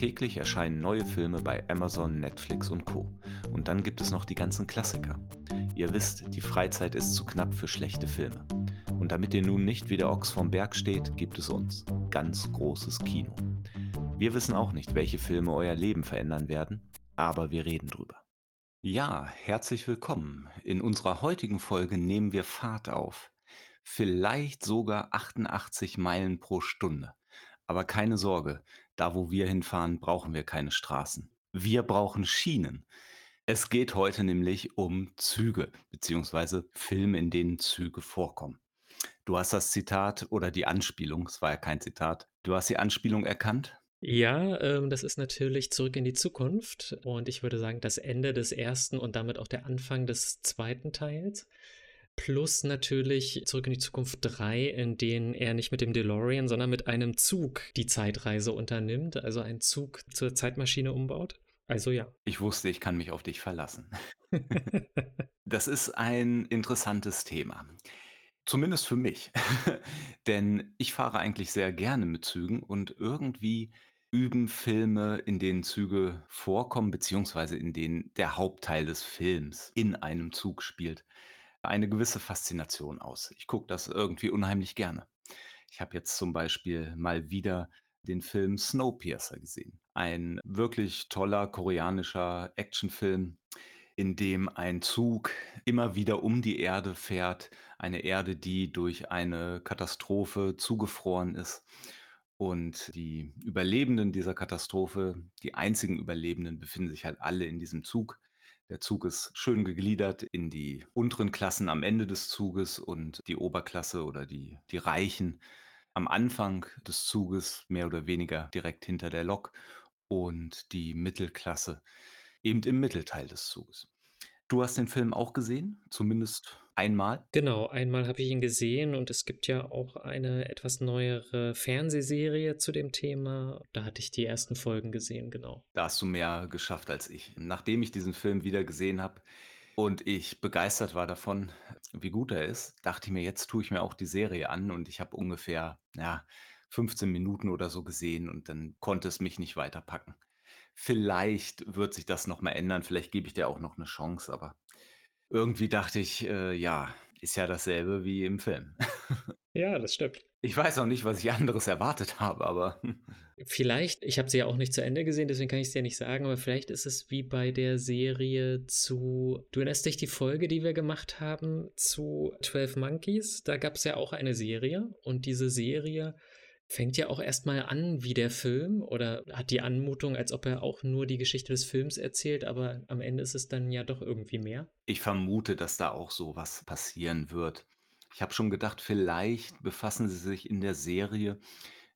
Täglich erscheinen neue Filme bei Amazon, Netflix und Co. Und dann gibt es noch die ganzen Klassiker. Ihr wisst, die Freizeit ist zu knapp für schlechte Filme. Und damit ihr nun nicht wie der Ochs vom Berg steht, gibt es uns. Ganz großes Kino. Wir wissen auch nicht, welche Filme euer Leben verändern werden, aber wir reden drüber. Ja, herzlich willkommen. In unserer heutigen Folge nehmen wir Fahrt auf. Vielleicht sogar 88 Meilen pro Stunde. Aber keine Sorge, da wo wir hinfahren, brauchen wir keine Straßen. Wir brauchen Schienen. Es geht heute nämlich um Züge, beziehungsweise Filme, in denen Züge vorkommen. Du hast das Zitat oder die Anspielung, es war ja kein Zitat, du hast die Anspielung erkannt? Ja, ähm, das ist natürlich Zurück in die Zukunft und ich würde sagen, das Ende des ersten und damit auch der Anfang des zweiten Teils. Plus natürlich Zurück in die Zukunft 3, in denen er nicht mit dem DeLorean, sondern mit einem Zug die Zeitreise unternimmt, also einen Zug zur Zeitmaschine umbaut. Also ja. Ich wusste, ich kann mich auf dich verlassen. das ist ein interessantes Thema. Zumindest für mich. Denn ich fahre eigentlich sehr gerne mit Zügen und irgendwie üben Filme, in denen Züge vorkommen, beziehungsweise in denen der Hauptteil des Films in einem Zug spielt eine gewisse Faszination aus. Ich gucke das irgendwie unheimlich gerne. Ich habe jetzt zum Beispiel mal wieder den Film Snowpiercer gesehen. Ein wirklich toller koreanischer Actionfilm, in dem ein Zug immer wieder um die Erde fährt. Eine Erde, die durch eine Katastrophe zugefroren ist. Und die Überlebenden dieser Katastrophe, die einzigen Überlebenden, befinden sich halt alle in diesem Zug. Der Zug ist schön gegliedert in die unteren Klassen am Ende des Zuges und die Oberklasse oder die, die Reichen am Anfang des Zuges, mehr oder weniger direkt hinter der Lok und die Mittelklasse eben im Mittelteil des Zuges. Du hast den Film auch gesehen, zumindest einmal? Genau, einmal habe ich ihn gesehen und es gibt ja auch eine etwas neuere Fernsehserie zu dem Thema. Da hatte ich die ersten Folgen gesehen, genau. Da hast du mehr geschafft als ich. Nachdem ich diesen Film wieder gesehen habe und ich begeistert war davon, wie gut er ist, dachte ich mir, jetzt tue ich mir auch die Serie an und ich habe ungefähr, ja, 15 Minuten oder so gesehen und dann konnte es mich nicht weiterpacken. Vielleicht wird sich das noch mal ändern, vielleicht gebe ich dir auch noch eine Chance, aber irgendwie dachte ich, äh, ja, ist ja dasselbe wie im Film. Ja, das stimmt. Ich weiß auch nicht, was ich anderes erwartet habe, aber Vielleicht, ich habe sie ja auch nicht zu Ende gesehen, deswegen kann ich es dir nicht sagen, aber vielleicht ist es wie bei der Serie zu, du erinnerst dich die Folge, die wir gemacht haben zu 12 Monkeys? Da gab es ja auch eine Serie und diese Serie fängt ja auch erstmal an wie der Film oder hat die Anmutung, als ob er auch nur die Geschichte des Films erzählt, aber am Ende ist es dann ja doch irgendwie mehr. Ich vermute, dass da auch so was passieren wird. Ich habe schon gedacht, vielleicht befassen sie sich in der Serie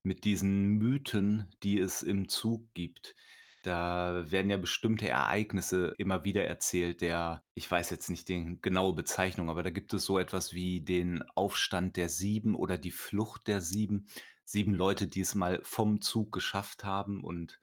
mit diesen Mythen, die es im Zug gibt. Da werden ja bestimmte Ereignisse immer wieder erzählt, der ich weiß jetzt nicht die genaue Bezeichnung, aber da gibt es so etwas wie den Aufstand der Sieben oder die Flucht der Sieben. 7 Leute, die es mal vom Zug geschafft haben und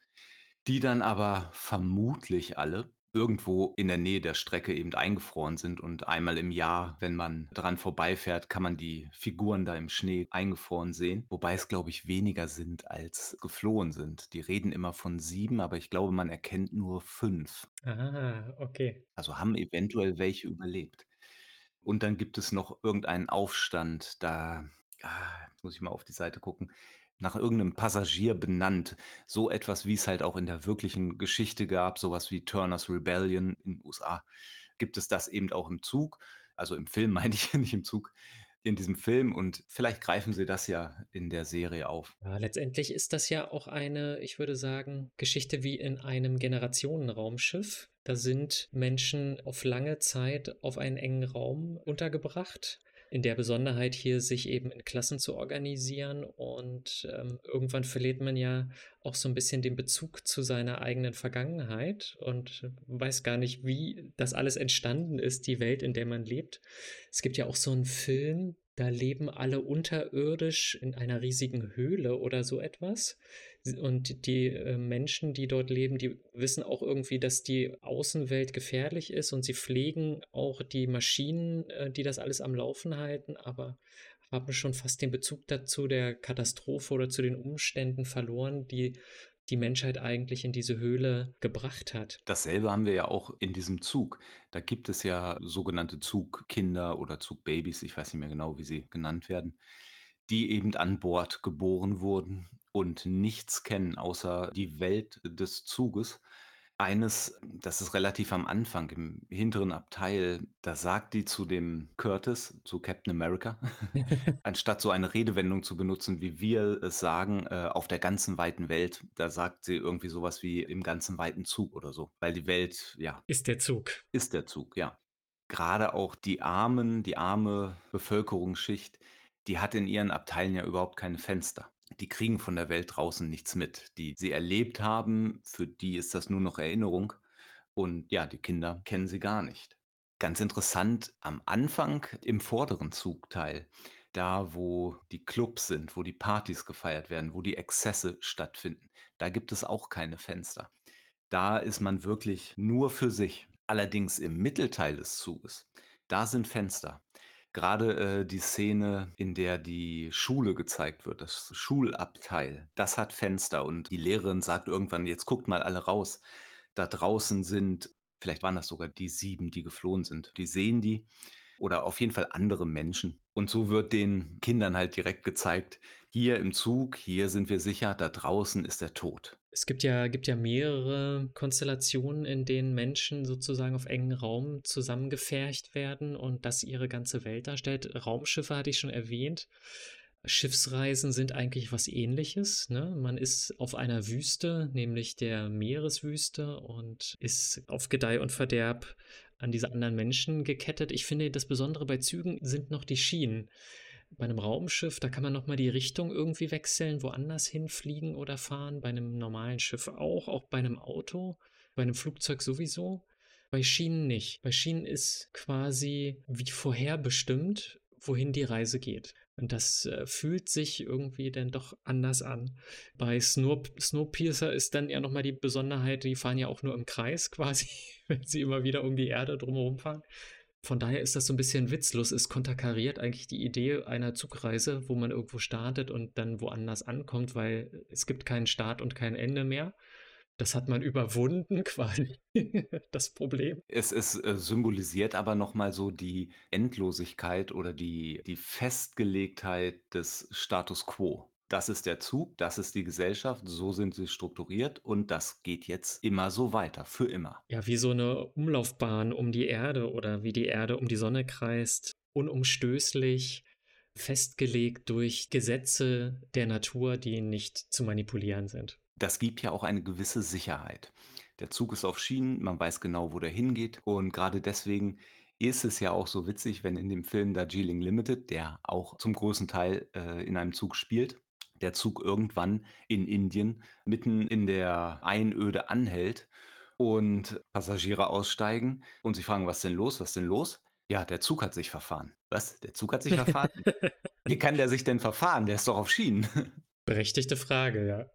die dann aber vermutlich alle irgendwo in der Nähe der Strecke eben eingefroren sind und einmal im Jahr, wenn man dran vorbeifährt, kann man die Figuren da im Schnee eingefroren sehen. Wobei es, glaube ich, weniger sind, als geflohen sind. Die reden immer von sieben, aber ich glaube, man erkennt nur fünf. Ah, okay. Also haben eventuell welche überlebt. Und dann gibt es noch irgendeinen Aufstand, da ah, jetzt muss ich mal auf die Seite gucken, nach irgendeinem Passagier benannt. So etwas, wie es halt auch in der wirklichen Geschichte gab, sowas wie Turner's Rebellion in den USA, gibt es das eben auch im Zug. Also im Film meine ich nicht im Zug, in diesem Film und vielleicht greifen sie das ja in der Serie auf. Ja, letztendlich ist das ja auch eine, ich würde sagen, Geschichte wie in einem Generationenraumschiff. Da sind Menschen auf lange Zeit auf einen engen Raum untergebracht in der Besonderheit hier, sich eben in Klassen zu organisieren. Und ähm, irgendwann verliert man ja auch so ein bisschen den Bezug zu seiner eigenen Vergangenheit und weiß gar nicht, wie das alles entstanden ist, die Welt, in der man lebt. Es gibt ja auch so einen Film, da leben alle unterirdisch in einer riesigen Höhle oder so etwas. Und die äh, Menschen, die dort leben, die wissen auch irgendwie, dass die Außenwelt gefährlich ist und sie pflegen auch die Maschinen, äh, die das alles am Laufen halten, aber haben schon fast den Bezug dazu der Katastrophe oder zu den Umständen verloren, die die Menschheit eigentlich in diese Höhle gebracht hat. Dasselbe haben wir ja auch in diesem Zug. Da gibt es ja sogenannte Zugkinder oder Zugbabys, ich weiß nicht mehr genau, wie sie genannt werden, die eben an Bord geboren wurden und nichts kennen außer die Welt des Zuges. Eines, das ist relativ am Anfang, im hinteren Abteil, da sagt die zu dem Curtis, zu Captain America, anstatt so eine Redewendung zu benutzen, wie wir es sagen, äh, auf der ganzen weiten Welt, da sagt sie irgendwie sowas wie im ganzen weiten Zug oder so, weil die Welt, ja, Ist der Zug. ist der Zug, ja. Gerade auch die Armen, die arme Bevölkerungsschicht, die hat in ihren Abteilen ja überhaupt keine Fenster. Die kriegen von der Welt draußen nichts mit. Die sie erlebt haben, für die ist das nur noch Erinnerung. Und ja, die Kinder kennen sie gar nicht. Ganz interessant, am Anfang im vorderen Zugteil, da wo die Clubs sind, wo die Partys gefeiert werden, wo die Exzesse stattfinden, da gibt es auch keine Fenster. Da ist man wirklich nur für sich. Allerdings im Mittelteil des Zuges, da sind Fenster. Gerade, äh, die Szene, in der die Schule gezeigt wird, das Schulabteil, das hat Fenster und die Lehrerin sagt irgendwann: „Jetzt guckt mal alle raus. Da draußen sind“ vielleicht waren das sogar die 7, die geflohen sind. Die sehen die oder auf jeden Fall andere Menschen. Und so wird den Kindern halt direkt gezeigt: „Hier im Zug, hier sind wir sicher, da draußen ist der Tod.“ Es gibt ja gibt ja mehrere Konstellationen, in denen Menschen sozusagen auf engen Raum zusammengefercht werden und das ihre ganze Welt darstellt. Raumschiffe hatte ich schon erwähnt. Schiffsreisen sind eigentlich was Ähnliches, ne? Man ist auf einer Wüste, nämlich der Meereswüste und ist auf Gedeih und Verderb an diese anderen Menschen gekettet. Ich finde, das Besondere bei Zügen sind noch die Schienen. Bei einem Raumschiff, da kann man noch mal die Richtung irgendwie wechseln, woanders hinfliegen oder fahren. Bei einem normalen Schiff auch, auch bei einem Auto, bei einem Flugzeug sowieso. Bei Schienen nicht. Bei Schienen ist quasi wie vorherbestimmt, wohin die Reise geht. Und das äh, fühlt sich irgendwie dann doch anders an. Bei Snow, Snowpiercer ist dann ja nochmal die Besonderheit, die fahren ja auch nur im Kreis quasi, wenn sie immer wieder um die Erde drumherum fahren. Von daher ist das so ein bisschen witzlos. Es konterkariert eigentlich die Idee einer Zugreise, wo man irgendwo startet und dann woanders ankommt, weil es gibt keinen Start und kein Ende mehr. Das hat man überwunden quasi, das Problem. Es es, äh, symbolisiert aber noch mal so die Endlosigkeit oder die die Festgelegtheit des Status quo. Das ist der Zug, das ist die Gesellschaft, so sind sie strukturiert und das geht jetzt immer so weiter, für immer. Ja, wie so eine Umlaufbahn um die Erde oder wie die Erde um die Sonne kreist, unumstößlich, festgelegt durch Gesetze der Natur, die nicht zu manipulieren sind. Das gibt ja auch eine gewisse Sicherheit. Der Zug ist auf Schienen, man weiß genau, wo der hingeht und gerade deswegen ist es ja auch so witzig, wenn in dem Film Darjeeling Limited, der auch zum großen Teil, äh, in einem Zug spielt, der Zug irgendwann in Indien mitten in der Einöde anhält und Passagiere aussteigen und sich fragen: „Was denn los? Was denn los?“ „Ja, der Zug hat sich verfahren.“ „Was? Der Zug hat sich verfahren? Wie kann der sich denn verfahren? Der ist doch auf Schienen.“ Berechtigte Frage, ja.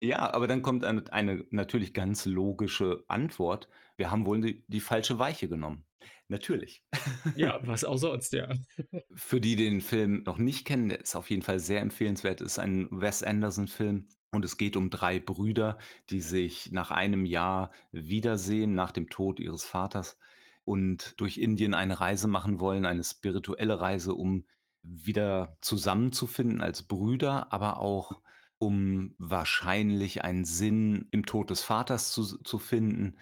Ja, aber dann kommt eine eine natürlich ganz logische Antwort: „Wir haben wohl die die falsche Weiche genommen.“ Natürlich. Ja, was auch sonst, ja. Für die den Film noch nicht kennen, der ist auf jeden Fall sehr empfehlenswert, ist ein Wes Anderson-Film und es geht um 3 Brüder, die sich nach einem Jahr wiedersehen, nach dem Tod ihres Vaters und durch Indien eine Reise machen wollen, eine spirituelle Reise, um wieder zusammenzufinden als Brüder, aber auch um wahrscheinlich einen Sinn im Tod des Vaters zu zu finden.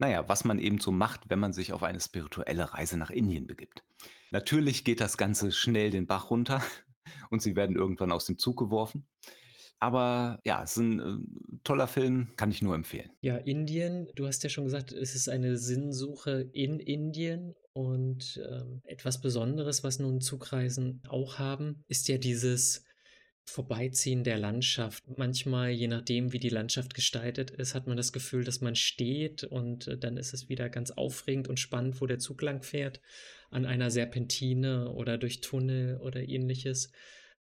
Na ja, was man eben so macht, wenn man sich auf eine spirituelle Reise nach Indien begibt. Natürlich geht das Ganze schnell den Bach runter und sie werden irgendwann aus dem Zug geworfen. Aber ja, es ist 'n, äh, toller Film, kann ich nur empfehlen. Ja, Indien, du hast ja schon gesagt, es ist eine Sinnsuche in Indien und, ähm, etwas Besonderes, was nun Zugreisen auch haben, ist ja dieses Vorbeiziehen der Landschaft. Manchmal, je nachdem, wie die Landschaft gestaltet ist, hat man das Gefühl, dass man steht und, äh, dann ist es wieder ganz aufregend und spannend, wo der Zug lang fährt, an einer Serpentine oder durch Tunnel oder Ähnliches.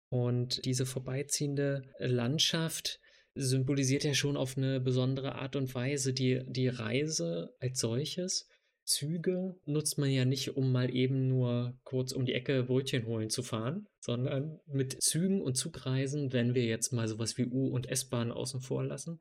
Und diese vorbeiziehende Landschaft symbolisiert ja schon auf eine besondere Art und Weise die die Reise als solches. Züge nutzt man ja nicht, um mal eben nur kurz um die Ecke Brötchen holen zu fahren, sondern mit Zügen und Zugreisen, wenn wir jetzt mal sowas wie U und S-Bahn außen vor lassen,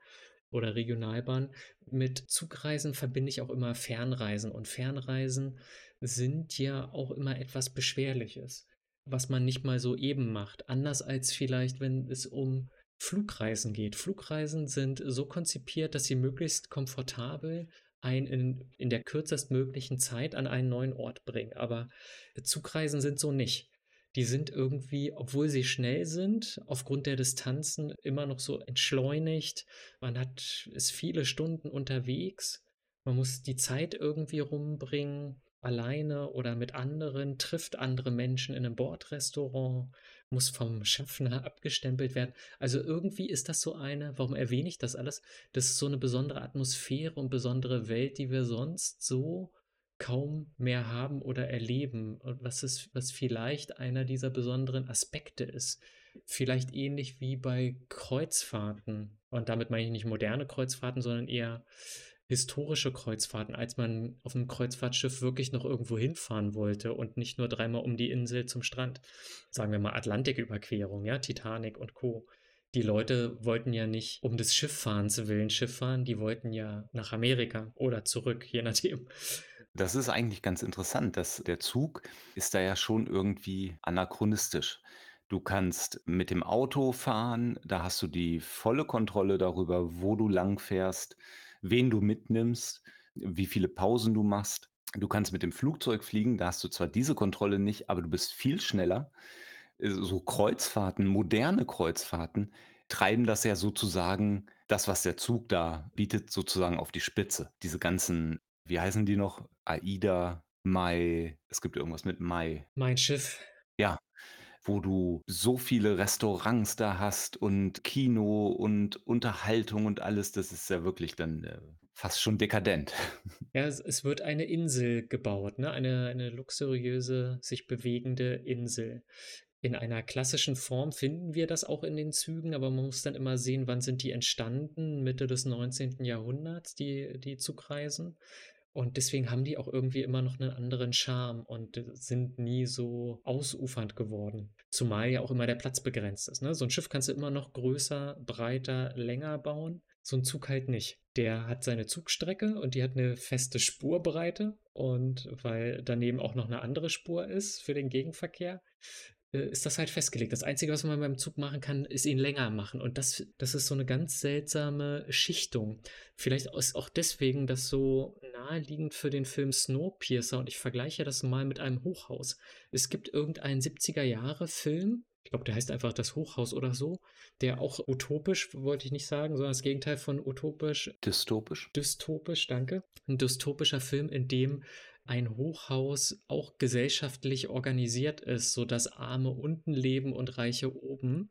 oder Regionalbahn. Mit Zugreisen verbinde ich auch immer Fernreisen und Fernreisen sind ja auch immer etwas Beschwerliches, was man nicht mal so eben macht. Anders als vielleicht, wenn es um Flugreisen geht. Flugreisen sind so konzipiert, dass sie möglichst komfortabel einen in, in der kürzestmöglichen Zeit an einen neuen Ort bringen. Aber Zugreisen sind so nicht. Die sind irgendwie, obwohl sie schnell sind, aufgrund der Distanzen immer noch so entschleunigt. Man hat, ist viele Stunden unterwegs. Man muss die Zeit irgendwie rumbringen alleine oder mit anderen, trifft andere Menschen in einem Bordrestaurant, muss vom Schaffner abgestempelt werden. Also irgendwie ist das so eine, warum erwähne ich das alles? Das ist so eine besondere Atmosphäre und besondere Welt, die wir sonst so kaum mehr haben oder erleben und was ist, was vielleicht einer dieser besonderen Aspekte ist. Vielleicht ähnlich wie bei Kreuzfahrten. Und damit meine ich nicht moderne Kreuzfahrten, sondern eher historische Kreuzfahrten, als man auf einem Kreuzfahrtschiff wirklich noch irgendwo hinfahren wollte und nicht nur dreimal um die Insel zum Strand. Sagen wir mal Atlantiküberquerung, ja, Titanic und Co. Die Leute wollten ja nicht um des Schifffahrens willen Schiff fahren, die wollten ja nach Amerika oder zurück, je nachdem. Das ist eigentlich ganz interessant, dass der Zug ist da ja schon irgendwie anachronistisch. Du kannst mit dem Auto fahren, da hast du die volle Kontrolle darüber, wo du lang fährst wen du mitnimmst, wie viele Pausen du machst. Du kannst mit dem Flugzeug fliegen, da hast du zwar diese Kontrolle nicht, aber du bist viel schneller. Äh, so Kreuzfahrten, moderne Kreuzfahrten treiben das ja sozusagen das, was der Zug da bietet, sozusagen auf die Spitze. Diese ganzen, wie heißen die noch? AIDA, Mai, es gibt irgendwas mit Mai. Mein Schiff. Ja, wo du so viele Restaurants da hast und Kino und Unterhaltung und alles, das ist ja wirklich dann äh, fast schon dekadent. Ja, es, es, wird eine Insel gebaut, ne? eine, eine luxuriöse, sich bewegende Insel. In einer klassischen Form finden wir das auch in den Zügen, aber man muss dann immer sehen, wann sind die entstanden, Mitte des 19. Jahrhunderts, die, die Zugreisen. Und deswegen haben die auch irgendwie immer noch einen anderen Charme und sind nie so ausufernd geworden. Zumal ja auch immer der Platz begrenzt ist. Ne? So ein Schiff kannst du immer noch größer, breiter, länger bauen. So ein Zug halt nicht. Der hat seine Zugstrecke und die hat eine feste Spurbreite. Und weil daneben auch noch eine andere Spur ist für den Gegenverkehr, äh, ist das halt festgelegt. Das Einzige, was man beim Zug machen kann, ist ihn länger machen. Und das, das ist so eine ganz seltsame Schichtung. Vielleicht ist auch deswegen das so naheliegend für den Film Snowpiercer. Und ich vergleiche das mal mit einem Hochhaus. Es gibt irgendeinen 70er-Jahre-Film, ich glaube, der heißt einfach das Hochhaus oder so, der auch utopisch, wollte ich nicht sagen, sondern das Gegenteil von utopisch. Dystopisch. Dystopisch, danke. Ein dystopischer Film, in dem ein Hochhaus auch gesellschaftlich organisiert ist, sodass Arme unten leben und Reiche oben.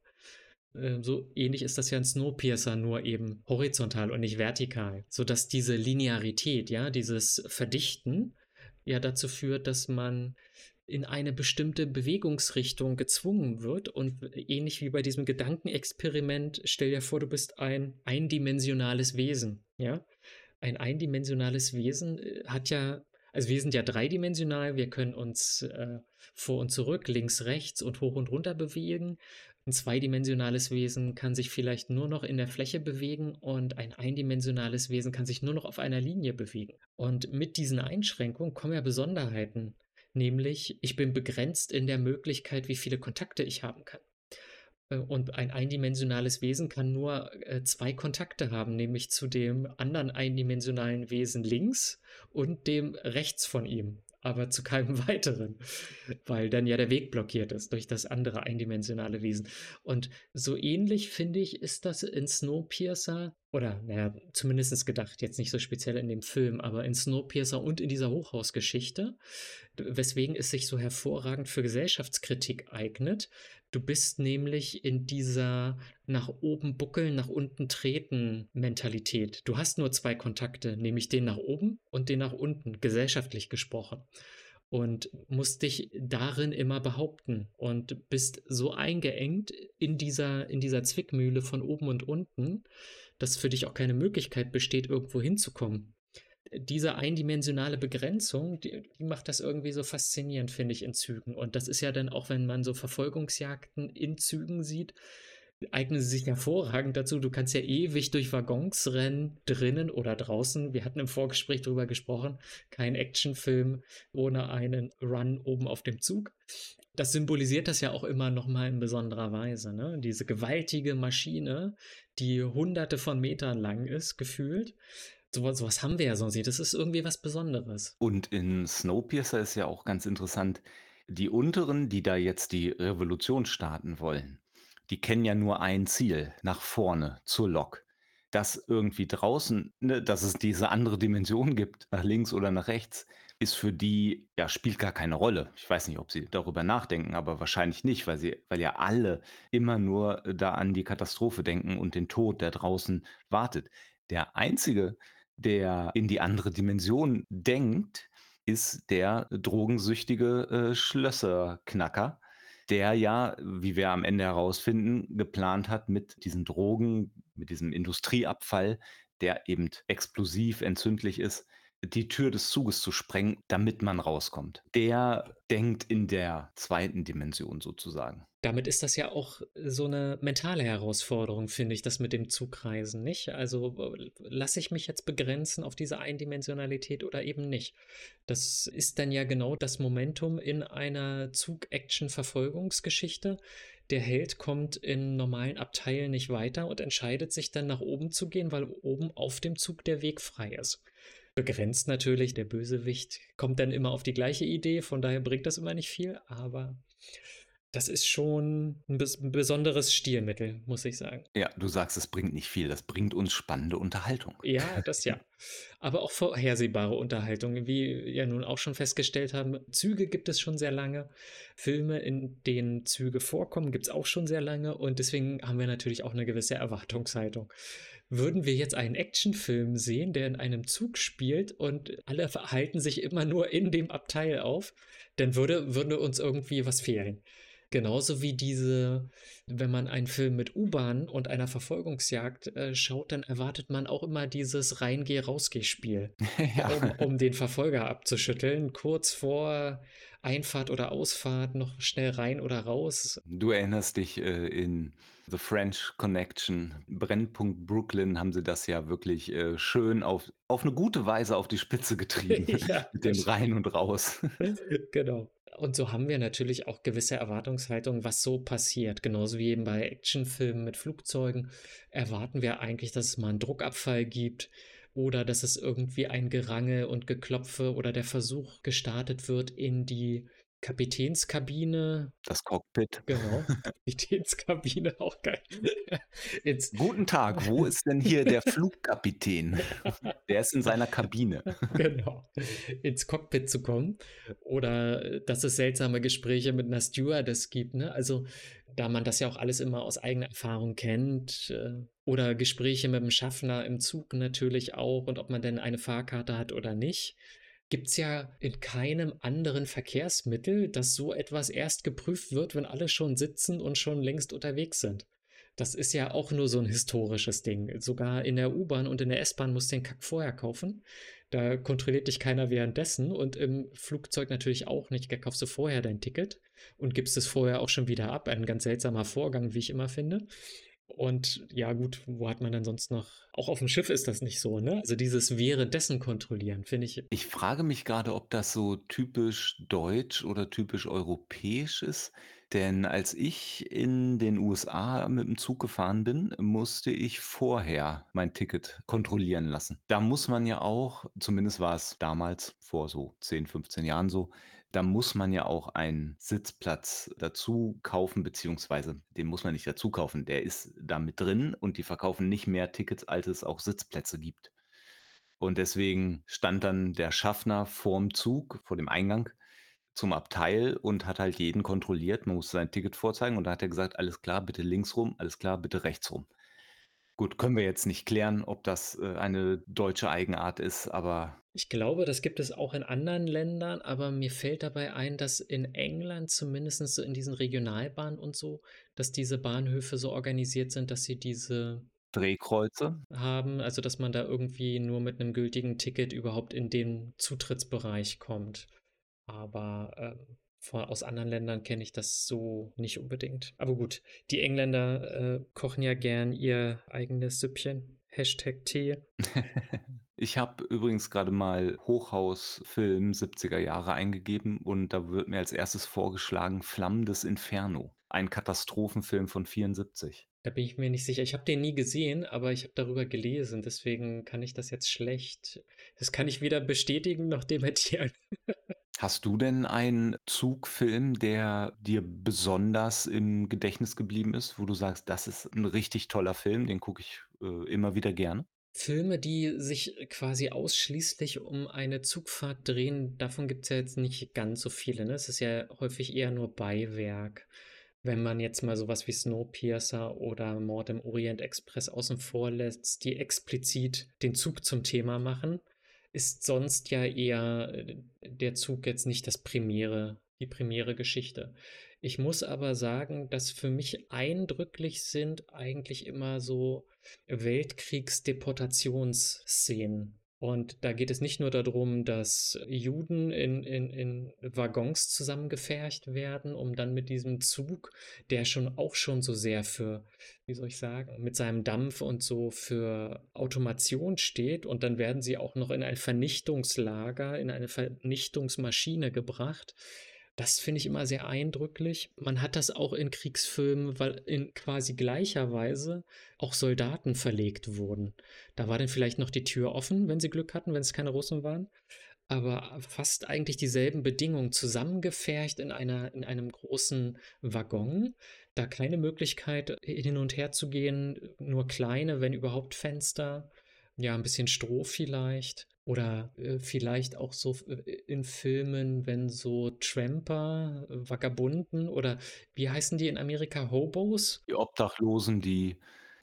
Ähm, so ähnlich ist das ja ein Snowpiercer, nur eben horizontal und nicht vertikal, sodass diese Linearität, ja, dieses Verdichten ja dazu führt, dass man in eine bestimmte Bewegungsrichtung gezwungen wird und ähnlich wie bei diesem Gedankenexperiment, stell dir vor, du bist ein eindimensionales Wesen, ja? Ein eindimensionales Wesen äh, hat ja also wir sind ja dreidimensional, wir können uns äh, vor und zurück, links, rechts und hoch und runter bewegen. Ein zweidimensionales Wesen kann sich vielleicht nur noch in der Fläche bewegen und ein eindimensionales Wesen kann sich nur noch auf einer Linie bewegen. Und mit diesen Einschränkungen kommen ja Besonderheiten, nämlich ich bin begrenzt in der Möglichkeit, wie viele Kontakte ich haben kann. Äh, und ein eindimensionales Wesen kann nur äh, zwei Kontakte haben, nämlich zu dem anderen eindimensionalen Wesen links und dem rechts von ihm, aber zu keinem weiteren, weil dann ja der Weg blockiert ist durch das andere eindimensionale Wesen. Und so ähnlich finde ich, ist das in Snowpiercer, oder naja, zumindest gedacht, jetzt nicht so speziell in dem Film, aber in Snowpiercer und in dieser Hochhausgeschichte, weswegen es sich so hervorragend für Gesellschaftskritik eignet, Du bist nämlich in dieser nach oben buckeln, nach unten treten Mentalität. Du hast nur zwei Kontakte, nämlich den nach oben und den nach unten, gesellschaftlich gesprochen. Und musst dich darin immer behaupten und bist so eingeengt in dieser, in dieser Zwickmühle von oben und unten, dass für dich auch keine Möglichkeit besteht, irgendwo hinzukommen diese eindimensionale Begrenzung, die, die, macht das irgendwie so faszinierend, finde ich, in Zügen. Und das ist ja dann auch, wenn man so Verfolgungsjagden in Zügen sieht, eignen sich hervorragend dazu. Du kannst ja ewig durch Waggons rennen, drinnen oder draußen. Wir hatten im Vorgespräch darüber gesprochen. Kein Actionfilm ohne einen Run oben auf dem Zug. Das symbolisiert das ja auch immer noch mal in besonderer Weise. Ne? Diese gewaltige Maschine, die hunderte von Metern lang ist, gefühlt. Sowas, sowas haben wir ja sonst nicht. Das ist irgendwie was Besonderes. Und in Snowpiercer ist ja auch ganz interessant, die Unteren, die da jetzt die Revolution starten wollen, die kennen ja nur ein Ziel, nach vorne zur Lok. Dass irgendwie draußen, ne, dass es diese andere Dimension gibt, nach links oder nach rechts, ist für die ja, spielt gar keine Rolle. Ich weiß nicht, ob sie darüber nachdenken, aber wahrscheinlich nicht, weil sie weil ja alle immer nur da an die Katastrophe denken und den Tod, der draußen wartet. Der Einzige, der in die andere Dimension denkt, ist der drogensüchtige, äh, Schlösserknacker, der ja, wie wir am Ende herausfinden, geplant hat, mit diesen Drogen, mit diesem Industrieabfall, der eben explosiv entzündlich ist, die Tür des Zuges zu sprengen, damit man rauskommt. Der denkt in der zweiten Dimension sozusagen. Damit ist das ja auch so eine mentale Herausforderung, finde ich, das mit dem Zugreisen, nicht? Also lasse ich mich jetzt begrenzen auf diese Eindimensionalität oder eben nicht? Das ist dann ja genau das Momentum in einer Zug-Action-Verfolgungsgeschichte. Der Held kommt in normalen Abteilen nicht weiter und entscheidet sich dann nach oben zu gehen, weil oben auf dem Zug der Weg frei ist begrenzt natürlich. Der Bösewicht kommt dann immer auf die gleiche Idee, von daher bringt das immer nicht viel, aber das ist schon ein, bes ein besonderes Stilmittel, muss ich sagen. Ja, du sagst, es bringt nicht viel, das bringt uns spannende Unterhaltung. Ja, das ja. Aber auch vorhersehbare Unterhaltung, wie wir ja nun auch schon festgestellt haben. Züge gibt es schon sehr lange. Filme, in denen Züge vorkommen, gibt es auch schon sehr lange. Und deswegen haben wir natürlich auch eine gewisse Erwartungshaltung würden wir jetzt einen Actionfilm sehen, der in einem Zug spielt und alle verhalten sich immer nur in dem Abteil auf, dann würde, würde uns irgendwie was fehlen. Genauso wie diese, wenn man einen Film mit U-Bahn und einer Verfolgungsjagd äh, schaut, dann erwartet man auch immer dieses Reingeh-Rausgeh-Spiel, ja. um, um den Verfolger abzuschütteln, kurz vor Einfahrt oder Ausfahrt noch schnell rein oder raus. Du erinnerst dich äh, in The French Connection, Brennpunkt Brooklyn, haben sie das ja wirklich äh, schön auf, auf eine gute Weise auf die Spitze getrieben. ja, mit dem Rein und Raus. genau. Und so haben wir natürlich auch gewisse Erwartungshaltungen, was so passiert. Genauso wie eben bei Actionfilmen mit Flugzeugen erwarten wir eigentlich, dass es mal einen Druckabfall gibt oder dass es irgendwie ein Gerange und Geklopfe oder der Versuch gestartet wird, in die Kapitänskabine. Das Cockpit. Genau, Kapitänskabine, auch geil. Jetzt. Guten Tag, wo ist denn hier der Flugkapitän? Der ist in seiner Kabine. Genau, ins Cockpit zu kommen. Oder äh, dass es seltsame Gespräche mit einer Stewardess gibt. Ne? Also, da man das ja auch alles immer aus eigener Erfahrung kennt. Äh, oder Gespräche mit dem Schaffner im Zug natürlich auch und ob man denn eine Fahrkarte hat oder nicht gibt es ja in keinem anderen Verkehrsmittel, dass so etwas erst geprüft wird, wenn alle schon sitzen und schon längst unterwegs sind. Das ist ja auch nur so ein historisches Ding. Sogar in der U-Bahn und in der S-Bahn musst du den Kack vorher kaufen. Da kontrolliert dich keiner währenddessen und im Flugzeug natürlich auch nicht. Da kaufst du vorher dein Ticket und gibst es vorher auch schon wieder ab. Ein ganz seltsamer Vorgang, wie ich immer finde. Und ja, gut, wo hat man dann sonst noch? Auch auf dem Schiff ist das nicht so, ne? Also dieses währenddessen kontrollieren, finde ich. Ich frage mich gerade, ob das so typisch deutsch oder typisch europäisch ist. Denn als ich in den USA mit dem Zug gefahren bin, musste ich vorher mein Ticket kontrollieren lassen. Da muss man ja auch, zumindest war es damals vor so 10, 15 Jahren so, da muss man ja auch einen Sitzplatz dazu kaufen, beziehungsweise den muss man nicht dazu kaufen, der ist da mit drin und die verkaufen nicht mehr Tickets, als es auch Sitzplätze gibt. Und deswegen stand dann der Schaffner vorm Zug, vor dem Eingang zum Abteil und hat halt jeden kontrolliert. Man musste sein Ticket vorzeigen und da hat er gesagt, alles klar, bitte links rum, alles klar, bitte rechts rum. Gut, können wir jetzt nicht klären, ob das äh, eine deutsche Eigenart ist, aber. Ich glaube, das gibt es auch in anderen Ländern, aber mir fällt dabei ein, dass in England zumindest so in diesen Regionalbahnen und so, dass diese Bahnhöfe so organisiert sind, dass sie diese Drehkreuze haben, also dass man da irgendwie nur mit einem gültigen Ticket überhaupt in den Zutrittsbereich kommt. Aber ähm, Vor aus anderen Ländern kenne ich das so nicht unbedingt. Aber gut, die Engländer, äh, kochen ja gern ihr eigenes Süppchen. Hashtag Tee. Ich habe übrigens grade mal Hochhaus-Film 70er Jahre eingegeben und da wird mir als Erstes vorgeschlagen Flammendes Inferno, ein Katastrophenfilm von 74. Da bin ich mir nicht sicher. Ich habe den nie gesehen, aber ich habe darüber gelesen, deswegen kann ich das jetzt schlecht das kann ich weder bestätigen noch dementieren. Hast du denn einen Zugfilm, der dir besonders im Gedächtnis geblieben ist, wo du sagst: „Das ist 'n richtig toller Film, den gucke ich, äh, immer wieder gerne?“ Filme, die sich quasi ausschließlich um eine Zugfahrt drehen, davon gibt's ja jetzt nicht ganz so viele, ne? Es ist ja häufig eher nur Beiwerk. Wenn man jetzt mal so was wie Snowpiercer oder Mord im Orient Express außen vor lässt, die explizit den Zug zum Thema machen, ist sonst ja eher, äh, der Zug jetzt nicht das primäre die primäre Geschichte. Ich muss aber sagen, dass für mich eindrücklich sind eigentlich immer so Weltkriegsdeportationsszenen. Und da geht es nicht nur da drum, dass Juden in in in Waggons zusammengepfercht werden, um dann mit diesem Zug, der schon auch schon so sehr für wie soll ich sagen, mit seinem Dampf und so für Automation steht und dann werden sie auch noch in ein Vernichtungslager, in eine Vernichtungsmaschine gebracht. Das finde ich immer sehr eindrücklich. Man hat das auch in Kriegsfilmen, weil in quasi gleicher Weise auch Soldaten verlegt wurden. Da war dann vielleicht noch die Tür offen, wenn sie Glück hatten, wenn's keine Russen waren, aber fast eigentlich dieselben Bedingungen, zusammengepfercht in einer in einem großen Waggon, da keine Möglichkeit, hin und her zu gehen, nur kleine, wenn überhaupt Fenster, ja, 'n bisschen Stroh vielleicht oder, äh, vielleicht auch so äh, in Filmen, wenn so Tramper, Vagabunden oder wie heißen die in Amerika, Hobos? Die Obdachlosen, die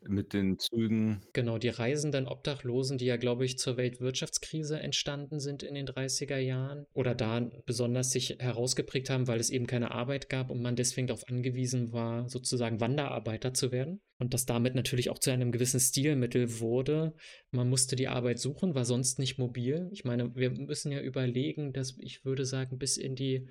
mit den Zügen Genau, die reisenden Obdachlosen, die ja, glaube ich, zur Weltwirtschaftskrise entstanden sind in den 30er Jahren oder da besonders sich herausgeprägt haben, weil es eben keine Arbeit gab und man deswegen darauf angewiesen war, sozusagen Wanderarbeiter zu werden und das damit natürlich auch zu einem gewissen Stilmittel wurde. Man musste die Arbeit suchen, war sonst nicht mobil. Ich meine, wir müssen ja überlegen, dass ich würde sagen, bis in die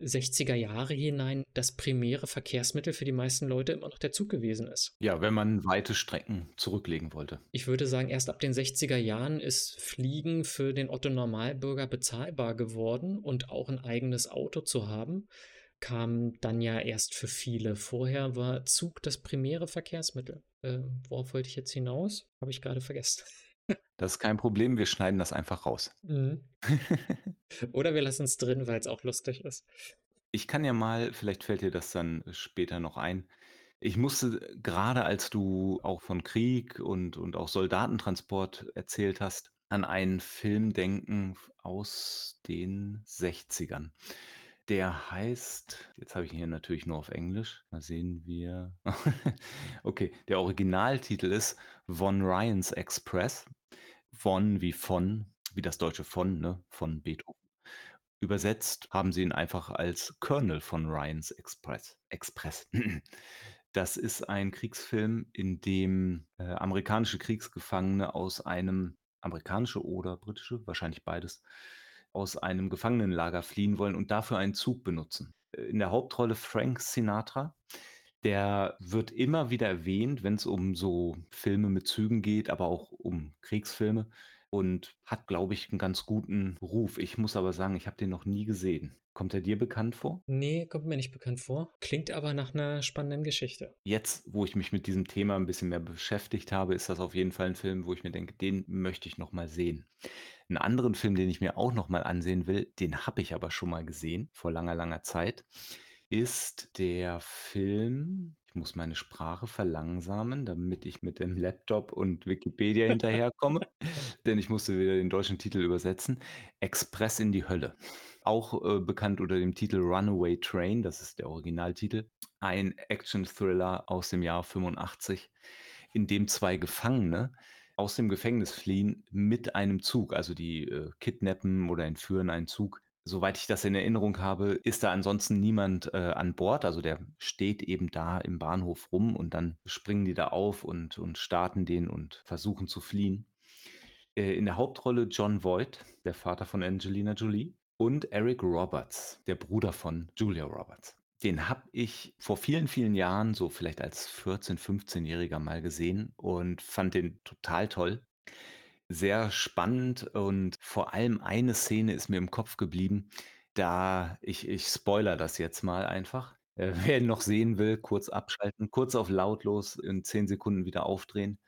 60er Jahre hinein das primäre Verkehrsmittel für die meisten Leute immer noch der Zug gewesen ist. Ja, wenn man weite Strecken zurücklegen wollte. Ich würde sagen, erst ab den 60er Jahren ist Fliegen für den Otto Normalbürger bezahlbar geworden und auch 'n eigenes Auto zu haben, kam dann ja erst für viele. Vorher war Zug das primäre Verkehrsmittel. Äh, worauf wollte ich jetzt hinaus? Habe ich grade vergessen. Das ist kein Problem, wir schneiden das einfach raus. Mhm. Oder wir lassen's drin, weil's auch lustig ist. Ich kann ja mal vielleicht fällt dir das dann später noch ein. Ich musste grade, als du auch von Krieg und und auch Soldatentransport erzählt hast, an einen Film denken aus den 60ern. Der heißt jetzt habe ich ihn hier natürlich nur auf Englisch. Mal sehen, wie er okay, der Originaltitel ist Von Ryans Express. Von wie von, wie das deutsche von, ne, von Beethoven. Übersetzt haben sie ihn einfach als Colonel von Ryans Express Express. Das ist ein Kriegsfilm, in dem, äh, amerikanische Kriegsgefangene aus einem amerikanische oder britische, wahrscheinlich beides, aus einem Gefangenenlager fliehen wollen und dafür einen Zug benutzen. Äh, in der Hauptrolle Frank Sinatra. Der wird immer wieder erwähnt, wenn's um so Filme mit Zügen geht, aber auch um Kriegsfilme und hat, glaube ich, 'n ganz guten Ruf. Ich muss aber sagen, ich habe den noch nie gesehen. Kommt der dir bekannt vor? Ne, kommt mir nicht bekannt vor. Klingt aber nach 'ner spannenden Geschichte. Jetzt, wo ich mich mit diesem Thema 'n bisschen mehr beschäftigt habe, ist das auf jeden Fall 'n Film, wo ich mir denke, den möchte ich noch mal sehen. 'N anderen Film, den ich mir auch noch mal ansehen will, den habe ich aber schon mal gesehen vor langer, langer Zeit, ist der Film ich muss meine Sprache verlangsamen, damit ich mit dem Laptop und Wikipedia hinterherkomme, denn ich musste wieder den deutschen Titel übersetzen. Express in die Hölle. Auch, äh, bekannt unter dem Titel Runaway Train, das ist der Originaltitel. Ein Action-Thriller aus dem Jahr 85, in dem 2 Gefangene aus dem Gefängnis fliehen mit einem Zug. Also, die, äh, kidnappen oder entführen einen Zug. Soweit ich das in Erinnerung habe, ist da ansonsten niemand, äh, an Bord. Also, der steht eben da im Bahnhof rum und dann springen die da auf und und starten den und versuchen zu fliehen. Äh, in der Hauptrolle Jon Voight, der Vater von Angelina Jolie. und Eric Roberts, der Bruder von Julia Roberts. Den habe ich vor vielen, vielen Jahren, so vielleicht als 14, Fünfzehnjähriger mal gesehen und fand den total toll. Sehr spannend und vor allem eine Szene ist mir im Kopf geblieben, da ich ich spoilere das jetzt mal einfach. Äh, wer ihn noch sehen will, kurz abschalten, kurz auf lautlos, in 10 Sekunden wieder aufdrehen.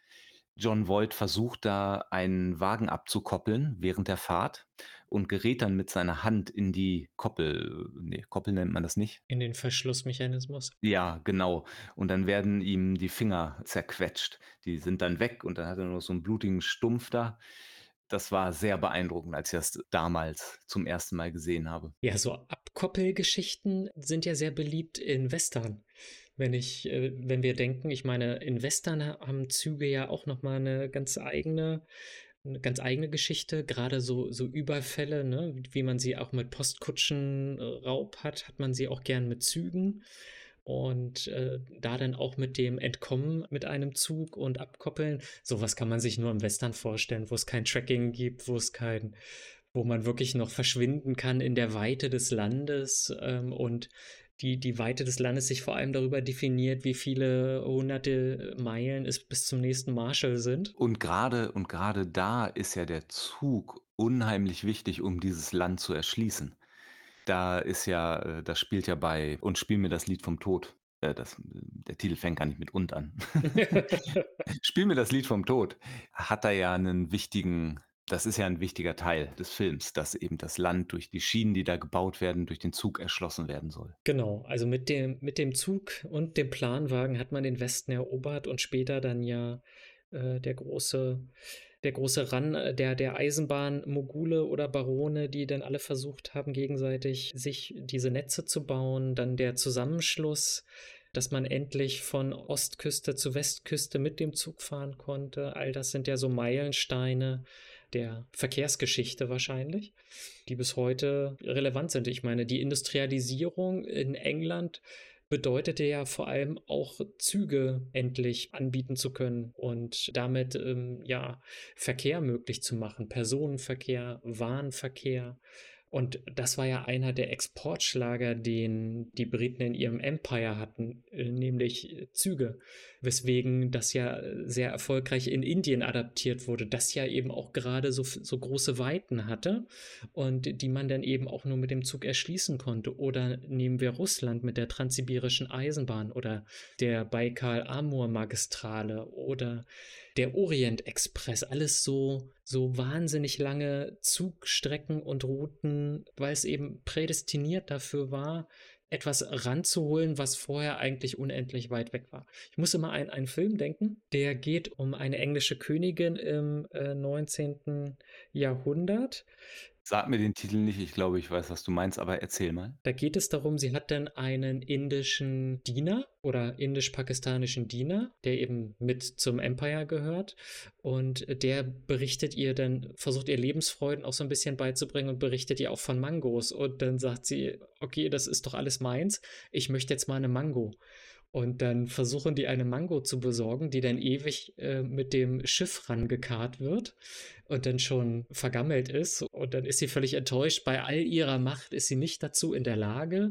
Jon Voight versucht da einen Wagen abzukoppeln während der Fahrt und gerät dann mit seiner Hand in die Koppel ne, Koppel nennt man das nicht. In den Verschlussmechanismus. Ja, genau. Und dann werden ihm die Finger zerquetscht. Die sind dann weg und dann hat er nur noch so 'n blutigen Stumpf da. Das war sehr beeindruckend, als ich das damals zum ersten Mal gesehen habe. Ja, so Abkoppelgeschichten sind ja sehr beliebt in Western. Wenn ich äh, wenn wir denken ich meine, in Western ha haben Züge ja auch noch mal 'ne ganz eigene 'ne ganz eigene Geschichte, grade so so Überfälle, ne, wie man sie auch mit Postkutschen äh, Raub hat, hat man sie auch gern mit Zügen. Und, äh, da dann auch mit dem Entkommen mit einem Zug und Abkoppeln, so was kann man sich nur im Western vorstellen, wo's kein Tracking gibt, wo's kein wo man wirklich noch verschwinden kann in der Weite des Landes, ähm, und die die Weite des Landes sich vor allem darüber definiert, wie viele Hunderte Meilen es bis zum nächsten Marshal sind. Und grade und grade da ist ja der Zug unheimlich wichtig, um dieses Land zu erschließen. Da ist ja äh, das spielt ja bei „Und spiel mir das Lied vom Tod“. Äh, das der Titel fängt gar nicht mit „und“ an. „Spiel mir das Lied vom Tod“, hat da ja 'nen wichtigen das ist ja 'n wichtiger Teil des Films, dass eben das Land durch die Schienen, die da gebaut werden, durch den Zug erschlossen werden soll. Genau, also mit dem mit dem Zug und dem Planwagen hat man den Westen erobert und später dann ja, äh, der große der große Run der der Eisenbahnmogule oder Barone, die dann alle versucht haben, gegenseitig sich diese Netze zu bauen. Dann der Zusammenschluss, dass man endlich von Ostküste zu Westküste mit dem Zug fahren konnte. All das sind ja so Meilensteine der Verkehrsgeschichte wahrscheinlich, die bis heute relevant sind. Ich meine, die Industrialisierung in England bedeutete ja vor allem auch Züge endlich anbieten zu können und damit, ähm, ja, Verkehr möglich zu machen, Personenverkehr, Warenverkehr. Und das war ja einer der Exportschlager, den die Briten in ihrem Empire hatten, äh, nämlich Züge, weswegen das ja sehr erfolgreich in Indien adaptiert wurde, das ja eben auch grade so so große Weiten hatte und die man dann eben auch nur mit dem Zug erschließen konnte. Oder nehmen wir Russland mit der Transsibirischen Eisenbahn oder der Baikal-Amur-Magistrale oder der Orient-Express. Alles so so wahnsinnig lange Zugstrecken und Routen, weil's eben prädestiniert dafür war, etwas ranzuholen, was vorher eigentlich unendlich weit weg war. Ich muss immer an einen Film denken, der geht um eine englische Königin im, äh, 19. Jahrhundert. Sag mir den Titel nicht, ich glaube, ich weiß, was du meinst, aber erzähl mal. Da geht es darum, sie hat dann einen indischen Diener oder indisch-pakistanischen Diener, der eben mit zum Empire gehört und der berichtet ihr dann versucht ihr Lebensfreuden auch so 'n bisschen beizubringen und berichtet ihr auch von Mangos. Und dann sagt sie: „Okay, das ist doch alles meins. Ich möchte jetzt mal 'ne Mango.“ Und dann versuchen die eine Mango zu besorgen, die dann ewig, äh, mit dem Schiff rangekarrt wird und dann schon vergammelt ist. Und dann ist sie völlig enttäuscht. Bei all ihrer Macht ist sie nicht dazu in der Lage,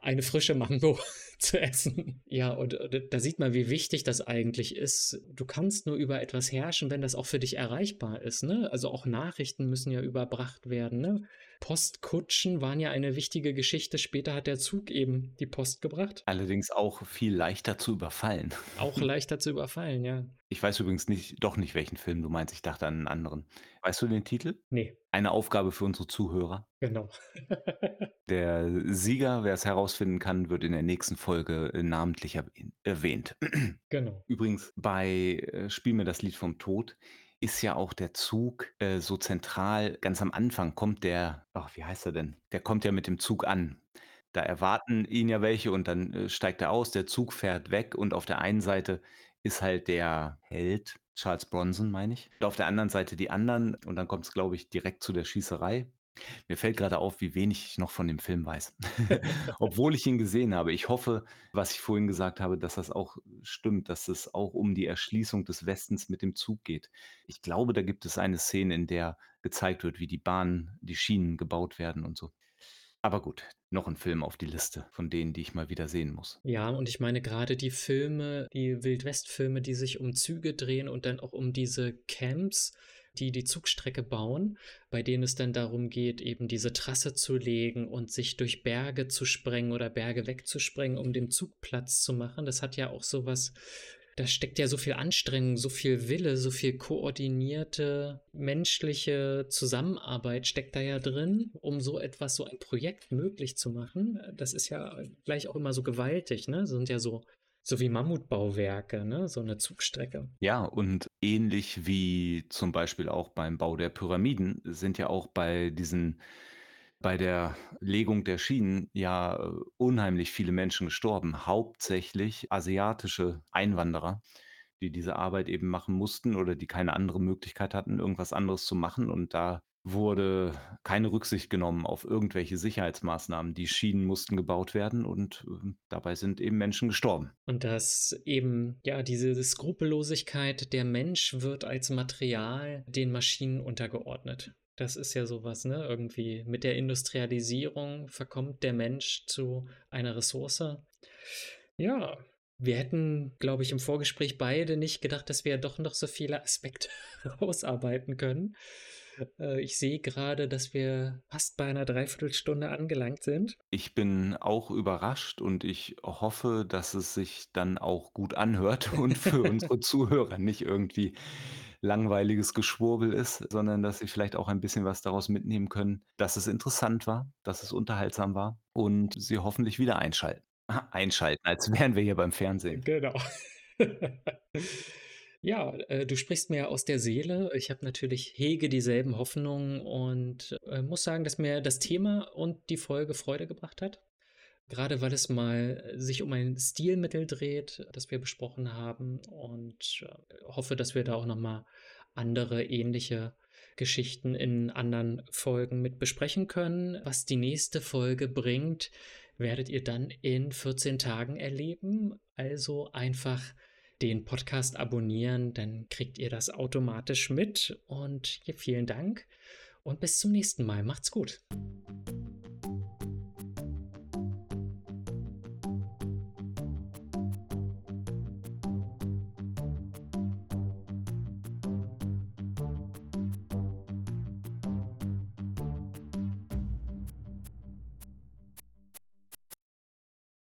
eine frische Mango zu essen. Ja, und da sieht man, wie wichtig das eigentlich ist. Du kannst nur über etwas herrschen, wenn das auch für dich erreichbar ist, ne? Also, auch Nachrichten müssen ja überbracht werden, ne? Postkutschen waren ja eine wichtige Geschichte. Später hat der Zug eben die Post gebracht. Allerdings auch viel leichter zu überfallen. Auch leichter zu überfallen, ja. Ich weiß übrigens nicht doch nicht, welchen Film du meinst. Ich dachte an 'n anderen. Weißt du den Titel? Ne. Eine Aufgabe für unsere Zuhörer. Genau. Der Sieger, wer's herausfinden kann, wird in der nächsten Folge, äh, namentlich erwähnt erwähnt. Genau. Übrigens bei, äh, „Spiel mir das Lied vom Tod“ ist ja auch der Zug, äh, so zentral. Ganz am Anfang kommt der ach, wie heißt er denn? Der kommt ja mit dem Zug an. Da erwarten ihn ja welche und dann, äh, steigt er aus, der Zug fährt weg und auf der einen Seite ist halt der Held, Charles Bronson, meine ich. Und auf der anderen Seite die anderen und dann kommt's, glaube ich, direkt zu der Schießerei. Mir fällt grade auf, wie wenig ich noch von dem Film weiß, obwohl ich ihn gesehen habe. Ich hoffe, was ich vorhin gesagt habe, dass das auch stimmt, dass es auch um die Erschließung des Westens mit dem Zug geht. Ich glaube, da gibt es eine Szene, in der gezeigt wird, wie die Bahnen, die Schienen gebaut werden und so. Aber gut, noch 'n Film auf die Liste von denen, die ich mal wieder sehen muss. Ja, und ich meine grade die Filme, die Wild-West-Filme, die sich um Züge drehen und dann auch um diese Camps, die die Zugstrecke bauen, bei denen es dann darum geht, eben diese Trasse zu legen und sich durch Berge zu sprengen oder Berge wegzusprengen, um den Zug Platz zu machen. Das hat ja auch so was da steckt ja so viel Anstrengung, so viel Wille, so viel koordinierte menschliche Zusammenarbeit steckt da ja drin, um so etwas, so ein Projekt möglich zu machen. Das ist ja gleich auch immer so gewaltig, ne? Sind ja so so wie Mammutbauwerke, ne, so 'ne Zugstrecke. Ja, und ähnlich wie zum Beispiel auch beim Bau der Pyramiden sind ja auch bei diesen bei der Legung der Schienen ja, äh, unheimlich viele Menschen gestorben, hauptsächlich asiatische Einwanderer, die diese Arbeit eben machen mussten oder die keine andere Möglichkeit hatten, irgendwas anderes zu machen. Und da wurde keine Rücksicht genommen auf irgendwelche Sicherheitsmaßnahmen. Die Schienen mussten gebaut werden und, ähm, dabei sind eben Menschen gestorben. Und dass eben, ja, diese Skrupellosigkeit der Mensch wird als Material den Maschinen untergeordnet. Das ist ja so was, ne? Irgendwie mit der Industrialisierung verkommt der Mensch zu einer Ressource. Ja, wir hätten, glaube ich, im Vorgespräch beide nicht gedacht, dass wir doch noch so viele Aspekte ausarbeiten können. Äh, ich sehe grade, dass wir fast bei einer Dreiviertelstunde angelangt sind. Ich bin auch überrascht und ich hoffe, dass es sich dann auch gut anhört und für unsere Zuhörer nicht irgendwie langweiliges Geschwurbel ist, sondern dass sie vielleicht auch ein bisschen was daraus mitnehmen können, dass es interessant war, dass es unterhaltsam war und sie hoffentlich wieder einschalten. Einschalten, als wären wir hier beim Fernsehen. Genau. Ja, äh, du sprichst mir aus der Seele. Ich habe natürlich hege dieselben Hoffnungen und, äh, muss sagen, dass mir das Thema und die Folge Freude gebracht hat. Grade weil es mal sich um ein Stilmittel dreht, das wir besprochen haben und, äh, hoffe, dass wir da auch noch mal andere ähnliche Geschichten in anderen Folgen mit besprechen können. Was die nächste Folge bringt, werdet ihr dann in 14 Tagen erleben. Also einfach den Podcast abonnieren, dann kriegt ihr das automatisch mit und vielen Dank und bis zum nächsten Mal. Macht's gut.